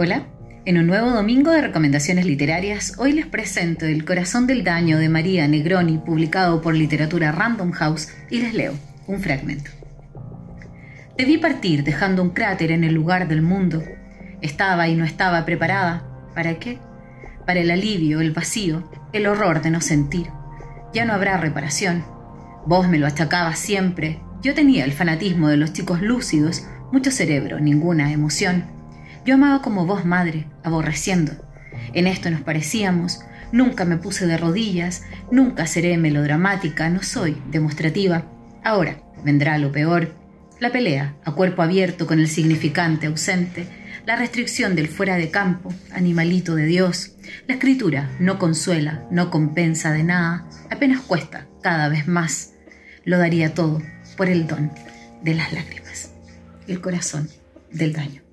Hola, en un nuevo domingo de recomendaciones literarias, hoy les presento El corazón del daño de María Negroni, publicado por Literatura Random House, y les leo un fragmento. Te vi partir dejando un cráter en el lugar del mundo. Estaba y no estaba preparada. ¿Para qué? Para el alivio, el vacío, el horror de no sentir. Ya no habrá reparación. Vos me lo achacabas siempre. Yo tenía el fanatismo de los chicos lúcidos, mucho cerebro, ninguna emoción. Yo amaba como vos, madre, aborreciendo. En esto nos parecíamos, nunca me puse de rodillas, nunca seré melodramática, no soy demostrativa. Ahora vendrá lo peor, la pelea a cuerpo abierto con el significante ausente, la restricción del fuera de campo, animalito de Dios. La escritura no consuela, no compensa de nada, apenas cuesta cada vez más. Lo daría todo por el don de las lágrimas, el corazón del daño.